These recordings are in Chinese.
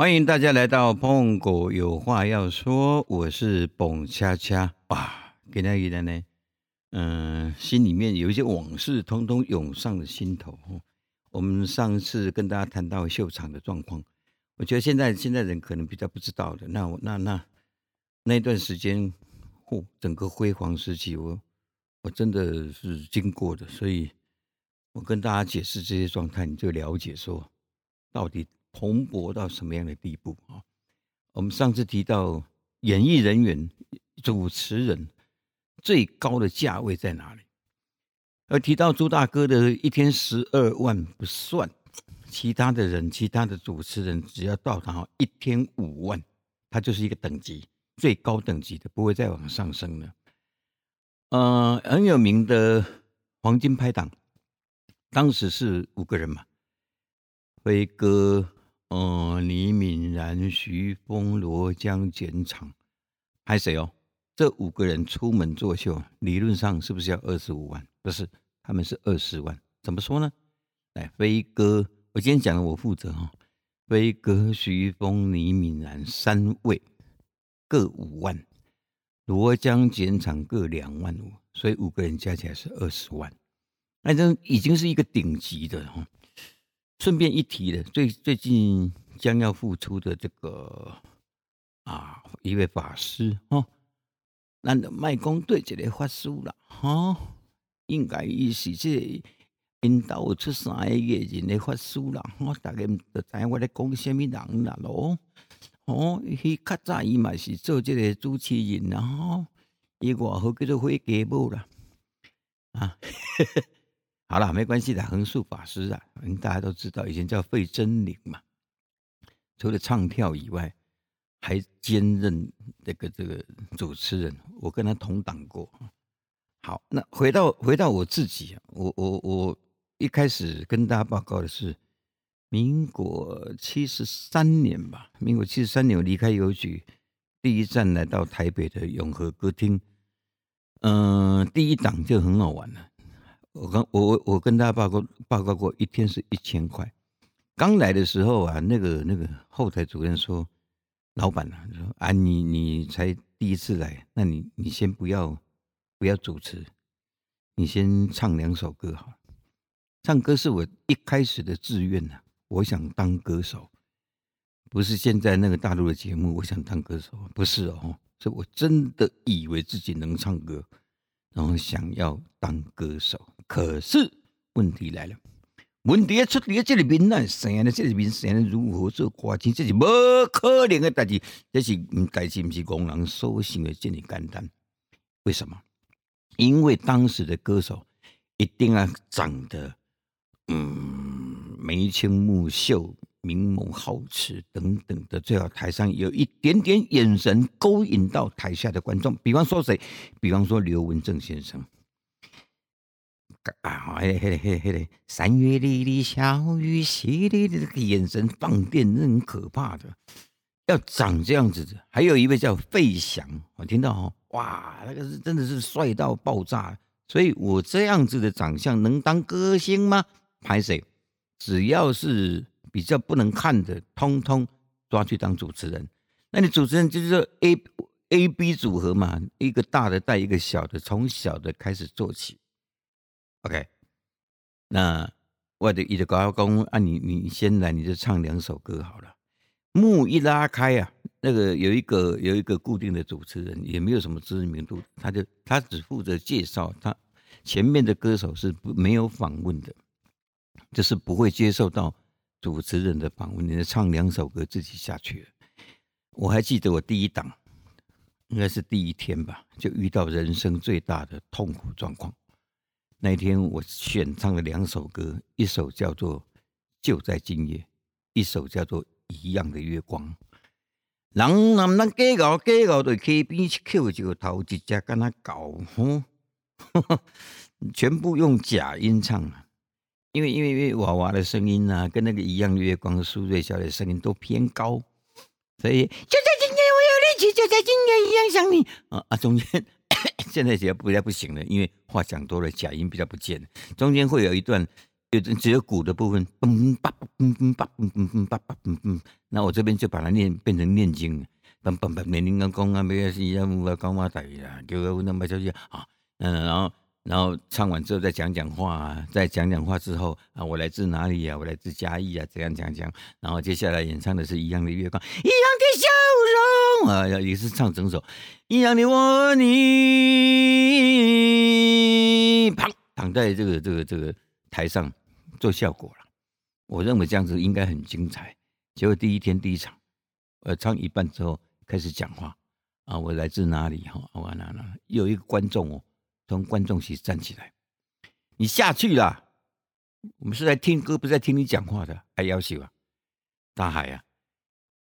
欢迎大家来到碰狗有话要说，我是蹦恰恰哇，给大家呢，嗯，心里面有一些往事，通通涌上了心头。我们上次跟大家谈到秀场的状况，我觉得现在现在人可能比较不知道的，那我那那那段时间，嚯，整个辉煌时期，我我真的是经过的，所以我跟大家解释这些状态，你就了解说到底。蓬勃到什么样的地步啊？我们上次提到演艺人员、主持人最高的价位在哪里？而提到朱大哥的一天十二万不算，其他的人、其他的主持人只要到达一天五万，他就是一个等级最高等级的，不会再往上升了。呃，很有名的黄金拍档，当时是五个人嘛，辉哥。嗯，李敏然、徐峰、罗江、简场，还有谁哦？这五个人出门作秀，理论上是不是要二十五万？不是，他们是二十万。怎么说呢？来，飞哥，我今天讲的我负责哈。飞哥、徐峰、李敏然三位各五万，罗江、简场各两万五，所以五个人加起来是二十万。那这已经是一个顶级的哈。顺便一提的，最最近将要复出的这个啊一位法师哦，那卖公对这个法师了哈，应该是这引导出三个月人的法师啦，哈，大家都知我咧讲什么人啦咯，哦，伊较早伊嘛是做这个主持人啦哈，伊外号叫做灰家母啦，啊。好了，没关系的，横竖法师啊，大家都知道，以前叫费真灵嘛。除了唱跳以外，还兼任这个这个主持人，我跟他同党过。好，那回到回到我自己，我我我一开始跟大家报告的是，民国七十三年吧，民国七十三年我离开邮局，第一站来到台北的永和歌厅，嗯，第一档就很好玩了。我刚我我我跟大家报告报告过，一天是一千块。刚来的时候啊，那个那个后台主任说：“老板啊，说啊，你你才第一次来，那你你先不要不要主持，你先唱两首歌好。唱歌是我一开始的志愿呐，我想当歌手，不是现在那个大陆的节目，我想当歌手，不是哦，是我真的以为自己能唱歌。”然后想要当歌手，可是问题来了，问题出在这里面呢，生的这里面生如何做歌星，这是不可能的代志，这是代志不是工人所想的这么简单。为什么？因为当时的歌手一定要长得嗯眉清目秀。明眸皓齿等等的，最好台上有一点点眼神勾引到台下的观众。比方说谁？比方说刘文正先生。啊，嘿嘿嘿嘿，三月里的小雨淅沥沥，这个眼神放电，那很可怕的。要长这样子的，还有一位叫费翔，我听到哦，哇，那个是真的是帅到爆炸。所以我这样子的长相能当歌星吗？拍谁？只要是。比较不能看的，通通抓去当主持人。那你主持人就是说 A A B 组合嘛，一个大的带一个小的，从小的开始做起。OK，那我的一个高工啊，你你先来，你就唱两首歌好了。幕一拉开啊，那个有一个有一个固定的主持人，也没有什么知名度，他就他只负责介绍，他前面的歌手是不没有访问的，就是不会接受到。主持人的访问，你就唱两首歌自己下去了。我还记得我第一档，应该是第一天吧，就遇到人生最大的痛苦状况。那天我选唱了两首歌，一首叫做《就在今夜》，一首叫做《一样的月光》。人男人假熬假熬，对溪边去扣一个头，一只跟他搞，哼，全部用假音唱。因为因为因为娃娃的声音啊，跟那个一样的，月光苏瑞小的声音都偏高，所以就在今夜我有力气，就在今夜一样想你啊啊！中间现在比较不太不行了，因为话讲多了，假音比较不见，中间会有一段有只有鼓的部分，嘣叭嘣嘣叭嘣嘣嘣嘣嘣，那我这边就把它念变成念经，嘣嘣嘣，念念讲啊，没关系，要我讲嘛大啦，叫我那么小心啊，嗯，然后然后唱完之后再讲讲话啊，再讲讲话之后啊，我来自哪里啊？我来自嘉义啊，这样讲讲，然后接下来演唱的是一样的月光，一样啊，也是唱整首一样的我你，砰，躺在这个这个这个台上。做效果了，我认为这样子应该很精彩。结果第一天第一场，呃，唱一半之后开始讲话啊，我来自哪里？哈，我哪哪有一个观众哦，从观众席站起来，你下去了，我们是在听歌，不是在听你讲话的，还要求啊，大海啊，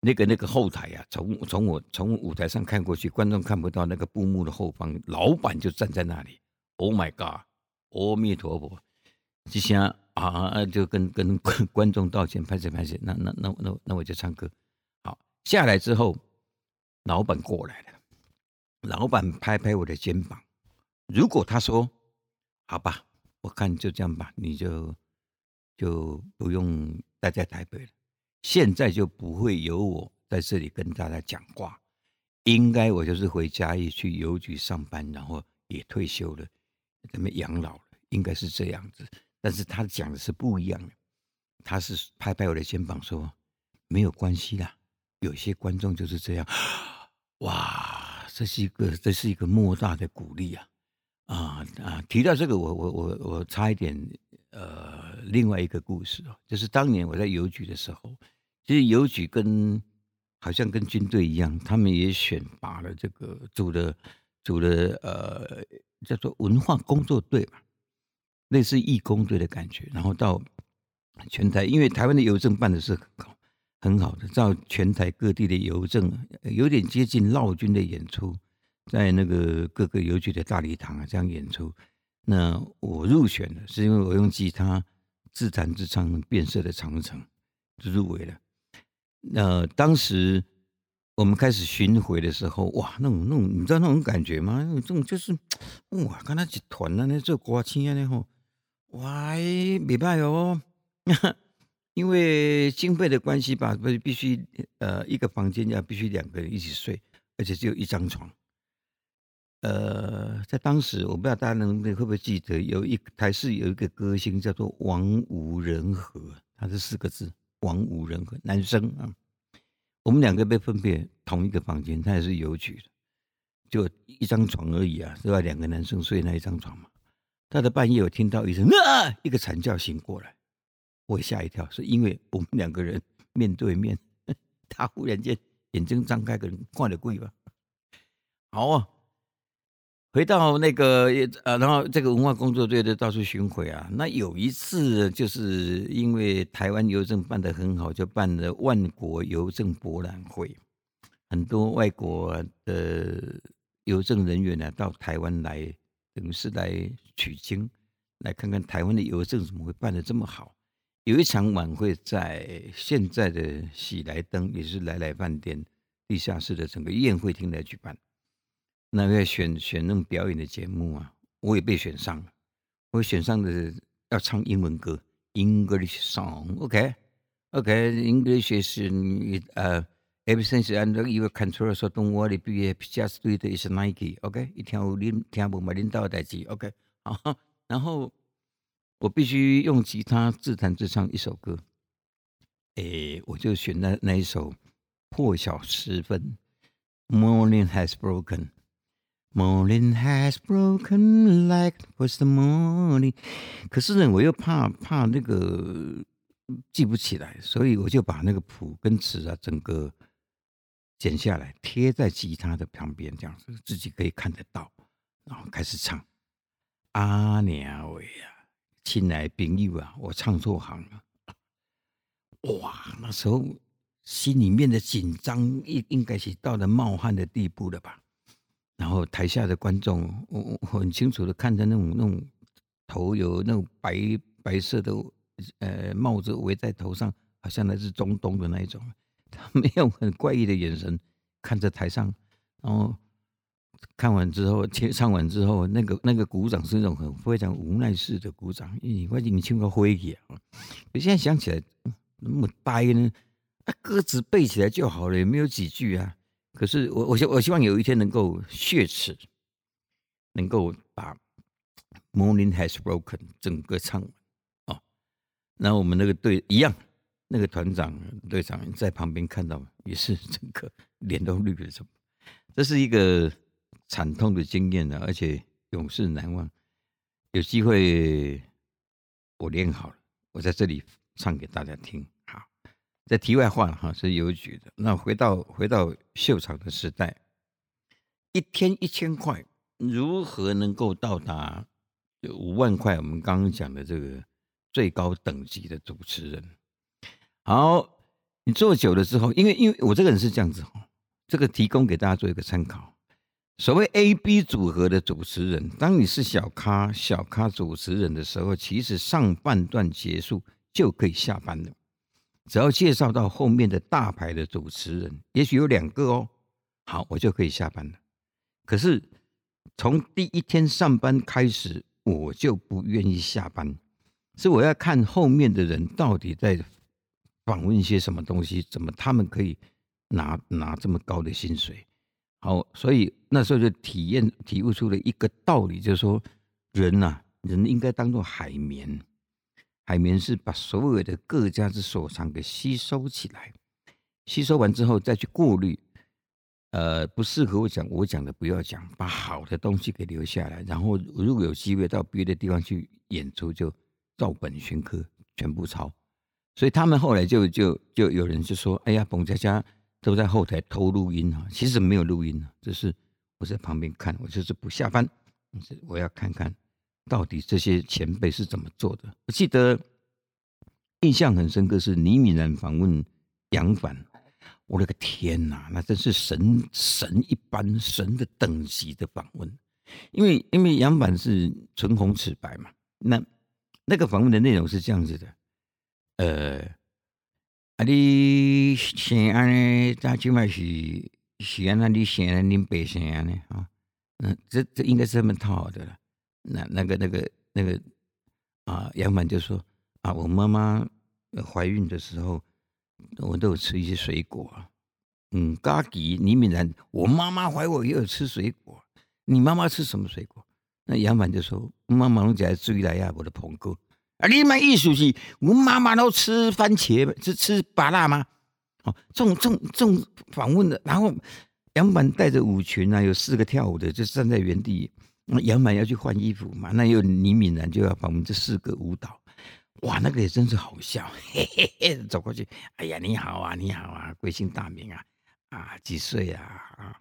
那个那个后台啊，从从我从舞台上看过去，观众看不到那个布幕的后方，老板就站在那里。Oh my god！阿弥陀佛，这下。啊，就跟跟观众道歉，拍谁拍谁，那那那那那我就唱歌。好，下来之后，老板过来了，老板拍拍我的肩膀。如果他说好吧，我看就这样吧，你就就不用待在台北了。现在就不会有我在这里跟大家讲话，应该我就是回家里去邮局上班，然后也退休了，准备养老了，应该是这样子。但是他讲的是不一样的，他是拍拍我的肩膀说：“没有关系啦，有些观众就是这样。”哇，这是一个这是一个莫大的鼓励啊！啊啊！提到这个，我我我我差一点呃，另外一个故事哦，就是当年我在邮局的时候，其实邮局跟好像跟军队一样，他们也选拔了这个组的组的呃叫做文化工作队嘛。类似义工队的感觉，然后到全台，因为台湾的邮政办的是很好，很好的，到全台各地的邮政，有点接近闹军的演出，在那个各个邮局的大礼堂啊这样演出。那我入选了，是因为我用吉他自弹自唱变色的长城，就入围了。那当时我们开始巡回的时候，哇，那种那种，你知道那种感觉吗？那种就是，哇，跟他一团啊，那做歌星啊，那吼。哇，没办法哦，因为经费的关系吧，不必须呃一个房间要必须两个人一起睡，而且只有一张床。呃，在当时我不知道大家能会不会记得，有一台是有一个歌星叫做王无人和，他是四个字，王无人和，男生啊。我们两个被分别同一个房间，他也是邮局的，就一张床而已啊，是吧？两个男生睡那一张床嘛。他的半夜，我听到一声啊，一个惨叫醒过来，我吓一跳，是因为我们两个人面对面，他忽然间眼睛张开，可能挂了鬼吧。好啊，回到那个呃，然后这个文化工作队的到处巡回啊。那有一次，就是因为台湾邮政办得很好，就办了万国邮政博览会，很多外国的邮政人员呢到台湾来。等于是来取经，来看看台湾的邮政怎么会办的这么好。有一场晚会在现在的喜来登，也是来来饭店地下室的整个宴会厅来举办。那个选选那种表演的节目啊，我也被选上了。我选上的要唱英文歌，English song，OK，OK，English 是呃。Everything is under your control, so don't worry be just do it is Nike, OK？一条领听不嘛领导代志，OK？好，然后我必须用吉他自弹自唱一首歌，诶，我就选那那一首《破晓时分》，Morning has broken, Morning has broken like was the morning。可是呢，我又怕怕那个记不起来，所以我就把那个谱跟词啊，整个。剪下来贴在吉他的旁边，这样子自己可以看得到，然后开始唱。阿娘喂呀，亲爱朋友啊，我唱错行了。哇，那时候心里面的紧张应应该是到了冒汗的地步了吧？然后台下的观众，我我很清楚的看着那种那种头有那种白白色的呃帽子围在头上，好像来自中东的那一种。他没有很怪异的眼神看着台上，然后看完之后，唱唱完之后，那个那个鼓掌是那种很非常无奈式的鼓掌，因为我已经唱个灰去啊。我现在想起来，那么呆呢？啊，歌词背起来就好了，也没有几句啊。可是我我希我希望有一天能够血耻，能够把《Morning Has Broken》整个唱完哦。那我们那个队一样，那个团长队长在旁边看到，也是整个脸都绿了。这是一个惨痛的经验呢，而且永世难忘。有机会我练好了，我在这里唱给大家听。在题外话哈，是邮局的。那回到回到秀场的时代，一天一千块，如何能够到达五万块？我们刚刚讲的这个最高等级的主持人。好，你做久了之后，因为因为我这个人是这样子哈。这个提供给大家做一个参考。所谓 A、B 组合的主持人，当你是小咖、小咖主持人的时候，其实上半段结束就可以下班了。只要介绍到后面的大牌的主持人，也许有两个哦，好，我就可以下班了。可是从第一天上班开始，我就不愿意下班，是我要看后面的人到底在访问一些什么东西，怎么他们可以。拿拿这么高的薪水，好，所以那时候就体验体悟出了一个道理，就是说，人呐，人应该当做海绵，海绵是把所有的各家之所长给吸收起来，吸收完之后再去过滤，呃，不适合我讲，我讲的不要讲，把好的东西给留下来，然后如果有机会到别的地方去演出，就照本宣科，全部抄。所以他们后来就就就有人就说，哎呀，彭佳佳。都在后台偷录音啊，其实没有录音啊，只是我在旁边看，我就是不下班，我要看看到底这些前辈是怎么做的。我记得印象很深刻是倪敏兰访问杨凡，我的个天哪，那真是神神一般神的等级的访问，因为因为杨凡是唇红齿白嘛，那那个访问的内容是这样子的，呃。啊！你先安尼，咱起码是是安那你先安恁白先安尼啊？嗯，这这应该是这么套的了。那那个那个那个啊，杨满就说啊，我妈妈怀孕的时候，我都有吃一些水果。嗯，嘎吉李敏然，我妈妈怀我也有吃水果。你妈妈吃什么水果？那杨满就说，妈妈拢在追来呀，我的朋哥。啊！你们意思是，我妈妈都吃番茄，是吃芭辣吗？哦，这种这种这种访问的，然后杨满带着舞群啊，有四个跳舞的，就站在原地。杨满要去换衣服嘛，那又倪敏然就要把我们这四个舞蹈。哇，那个也真是好笑，嘿嘿嘿，走过去，哎呀，你好啊，你好啊，贵姓大名啊？啊，几岁啊？啊，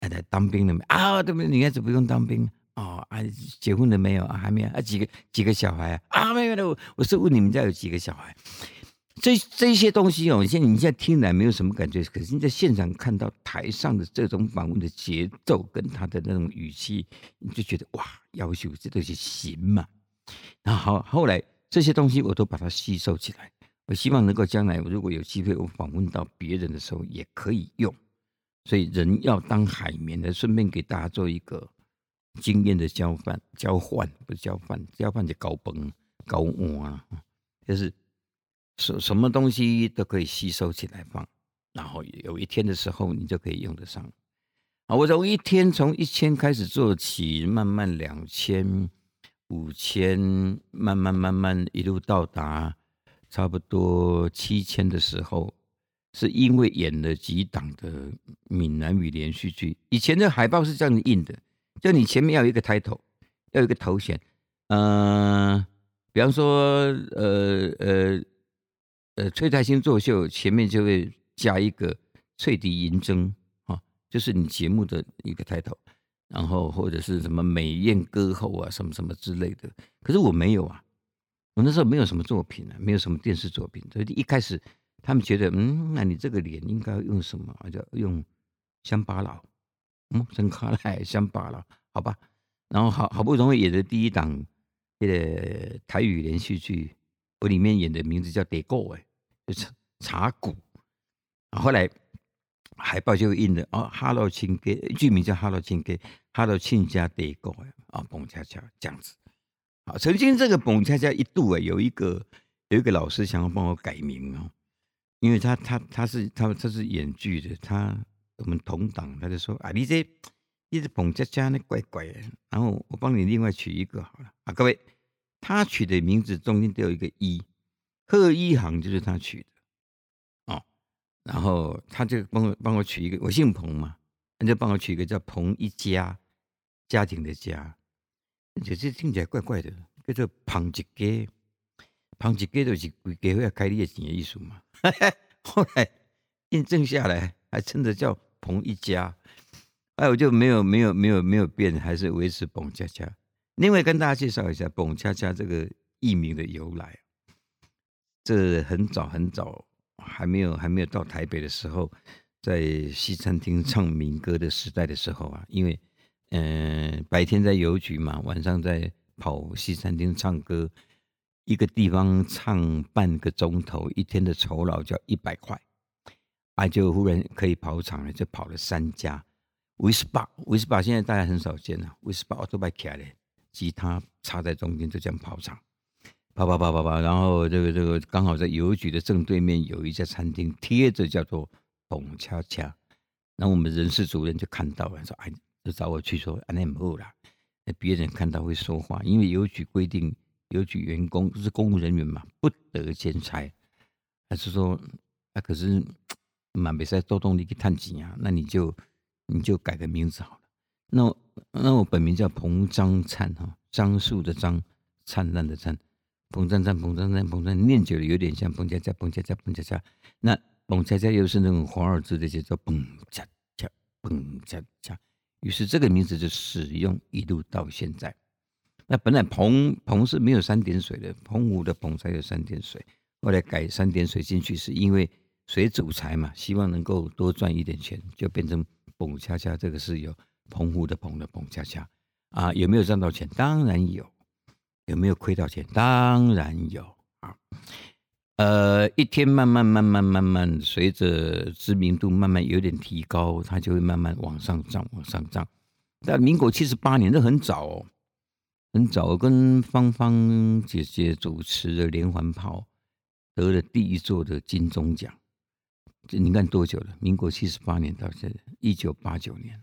还在当兵了没？啊，对不对？女孩子不用当兵。哦啊，结婚了没有啊？还没有啊？几个几个小孩啊？啊，没有的。我是问你们家有几个小孩？这这些东西哦，现在你现在听来没有什么感觉，可是你在现场看到台上的这种访问的节奏跟他的那种语气，你就觉得哇，要求这东西行嘛？然后后来这些东西我都把它吸收起来，我希望能够将来如果有机会我访问到别人的时候也可以用。所以人要当海绵的，顺便给大家做一个。经验的交换，交换不是交换，交换就高崩高啊，就是什什么东西都可以吸收起来放，然后有一天的时候你就可以用得上。啊，我从一天从一千开始做起，慢慢两千、五千，慢慢慢慢一路到达差不多七千的时候，是因为演了几档的闽南语连续剧。以前的海报是这样印的。就你前面要有一个 title，要有一个头衔，嗯，比方说，呃呃呃，崔台星作秀前面就会加一个翠笛银筝啊，就是你节目的一个 title，然后或者是什么美艳歌后啊，什么什么之类的。可是我没有啊，我那时候没有什么作品啊，没有什么电视作品，所以一开始他们觉得，嗯，那你这个脸应该用什么？叫用乡巴佬。嗯，真可爱，乡巴佬，好吧。然后好好不容易演的第一档这个台语连续剧，我里面演的名字叫《得够》哎，就是茶谷。后来海报就印的哦，Hello 亲哥，剧名叫 Hello 亲哥，Hello 亲家得狗啊，蹦恰恰这样子。啊，曾经这个蹦恰恰一度啊，有一个有一个老师想要帮我改名哦，因为他他他是他他是演剧的，他我们同党，他就说啊，你这一直蹦恰恰那怪怪的，然后我帮你另外取一个好了啊，各位，他取的名字中间都有一个一，贺一航就是他取的。哦然后他就帮我帮我取一个，我姓彭嘛，他就帮我取一个叫彭一家，家庭的家，就这听起来怪怪的，叫做彭一家，彭一家就是给给会开业钱的意思嘛。后来印证下来，还真的叫彭一家，哎，我就没有没有没有没有变，还是维持彭恰恰。另外跟大家介绍一下彭恰恰这个艺名的由来，这很早很早。还没有还没有到台北的时候，在西餐厅唱民歌的时代的时候啊，因为嗯白天在邮局嘛，晚上在跑西餐厅唱歌，一个地方唱半个钟头，一天的酬劳就要一百块，啊就忽然可以跑场了，就跑了三家，威斯巴威斯巴现在大家很少见了，威斯巴都摆起来吉他插在中间就这样跑场。啪啪啪啪啪，然后这个这个刚好在邮局的正对面有一家餐厅，贴着叫做“董恰恰”，然后我们人事主任就看到了，说：“哎，就找我去说，安内姆啦，那别人看到会说话，因为邮局规定，邮局员工是公务人员嘛，不得兼差。还是说，啊，可是满比赛多动力去探钱啊，那你就你就改个名字好了。那那我本名叫彭张灿哈，樟树的樟，灿烂的灿。”彭赞赞，彭赞赞，彭赞念久了有点像彭恰恰，彭恰恰，彭恰恰。那彭恰恰又是那种华尔兹的节奏，彭恰恰，彭恰恰。于是这个名字就使用一路到现在。那本来彭彭是没有三点水的，澎湖的彭才有三点水。后来改三点水进去，是因为水主财嘛，希望能够多赚一点钱，就变成彭恰恰。这个是有澎湖的澎的彭恰恰啊，有没有赚到钱？当然有。有没有亏到钱？当然有啊。呃，一天慢慢慢慢慢慢，随着知名度慢慢有点提高，它就会慢慢往上涨，往上涨。但民国七十八年，这很早哦，很早，跟芳芳姐姐主持的连环炮得了第一座的金钟奖。这你看多久了？民国七十八年到现在，一九八九年。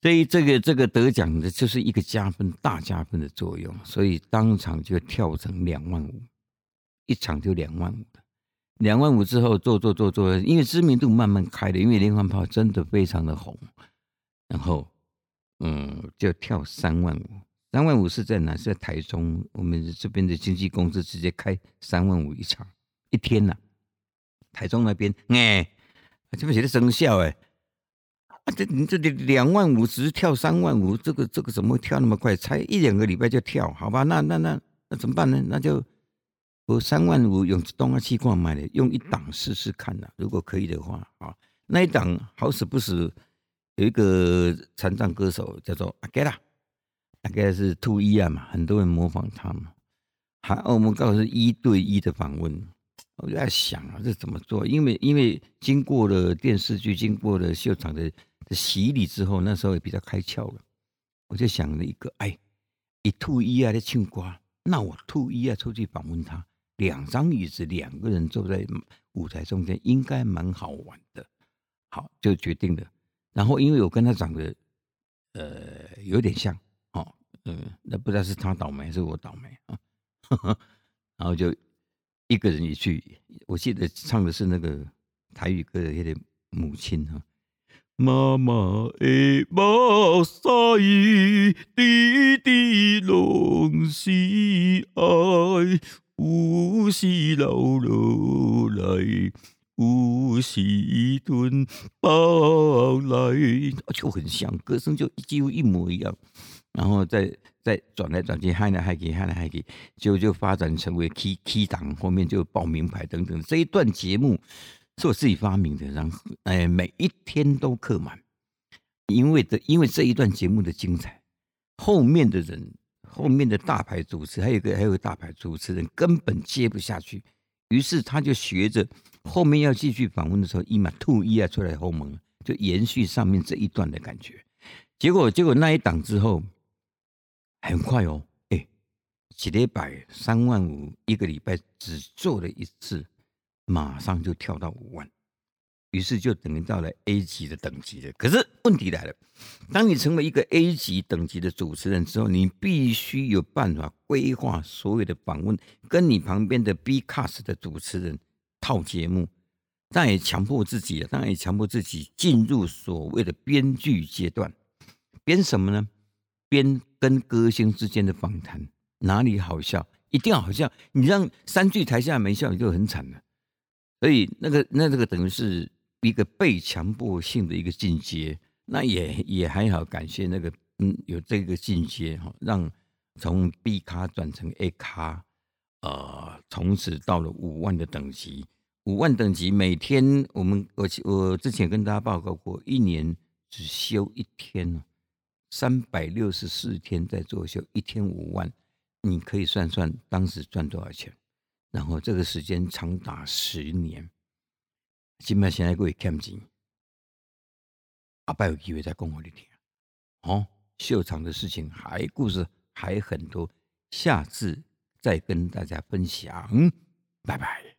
所以这个这个得奖的就是一个加分大加分的作用，所以当场就跳成两万五，一场就两万五，两万五之后做做做做，因为知名度慢慢开的，因为连环炮真的非常的红，然后嗯就跳三万五，三万五是在哪？是在台中，我们这边的经纪公司直接开三万五一场一天呐，台中那边哎，这边写的生效哎。这你这里两万五只是跳三万五，这个这个怎么会跳那么快？才一两个礼拜就跳，好吧？那那那那怎么办呢？那就我三万五用东阿气矿买的，用一档试试看呐。如果可以的话，啊，那一档好死不死有一个残障歌手叫做阿盖拉，阿盖是兔一啊嘛，很多人模仿他嘛。还我们刚好是一对一的访问。我就在想啊，这怎么做？因为因为经过了电视剧，经过了秀场的洗礼之后，那时候也比较开窍了。我就想了一个，哎，一兔一啊的庆瓜，那我兔一啊出去访问他，两张椅子，两个人坐在舞台中间，应该蛮好玩的。好，就决定了。然后因为我跟他长得呃有点像，哦，嗯，那不知道是他倒霉还是我倒霉啊？然后就。一个人一句，我记得唱的是那个台语歌的那个母亲哈，妈妈的目屎，滴滴拢是爱，有时流落来，有时吞包来，就很像，歌声就几乎一模一样，然后再。再转来转去，嗨来嗨去，嗨来嗨去，就就发展成为 K K 档，后面就报名牌等等。这一段节目是我自己发明的，然后哎，每一天都客满，因为的因为这一段节目的精彩，后面的人，后面的大牌主持，还有一个还有个大牌主持人根本接不下去，于是他就学着后面要继续访问的时候，一马吐一啊出来后门，就延续上面这一段的感觉。结果结果那一档之后，很快哦，哎，几礼拜三万五，一个礼拜只做了一次，马上就跳到五万。于是就等于到了 A 级的等级了。可是问题来了，当你成为一个 A 级等级的主持人之后，你必须有办法规划所有的访问，跟你旁边的 B cast 的主持人套节目，但也强迫自己，当然也强迫自己进入所谓的编剧阶段。编什么呢？编跟歌星之间的访谈，哪里好笑，一定要好笑。你让三句台下没笑，你就很惨了。所以那个那这个等于是。一个被强迫性的一个进阶，那也也还好，感谢那个嗯有这个进阶哈，让从 B 卡转成 A 卡，呃，从此到了五万的等级，五万等级每天我们我我之前跟大家报告过，一年只休一天呢，三百六十四天在做秀，一天五万，你可以算算当时赚多少钱，然后这个时间长达十年。今麦现在各位看钱，阿爸有机会再讲我你听。哦，秀场的事情还故事还很多，下次再跟大家分享。拜拜。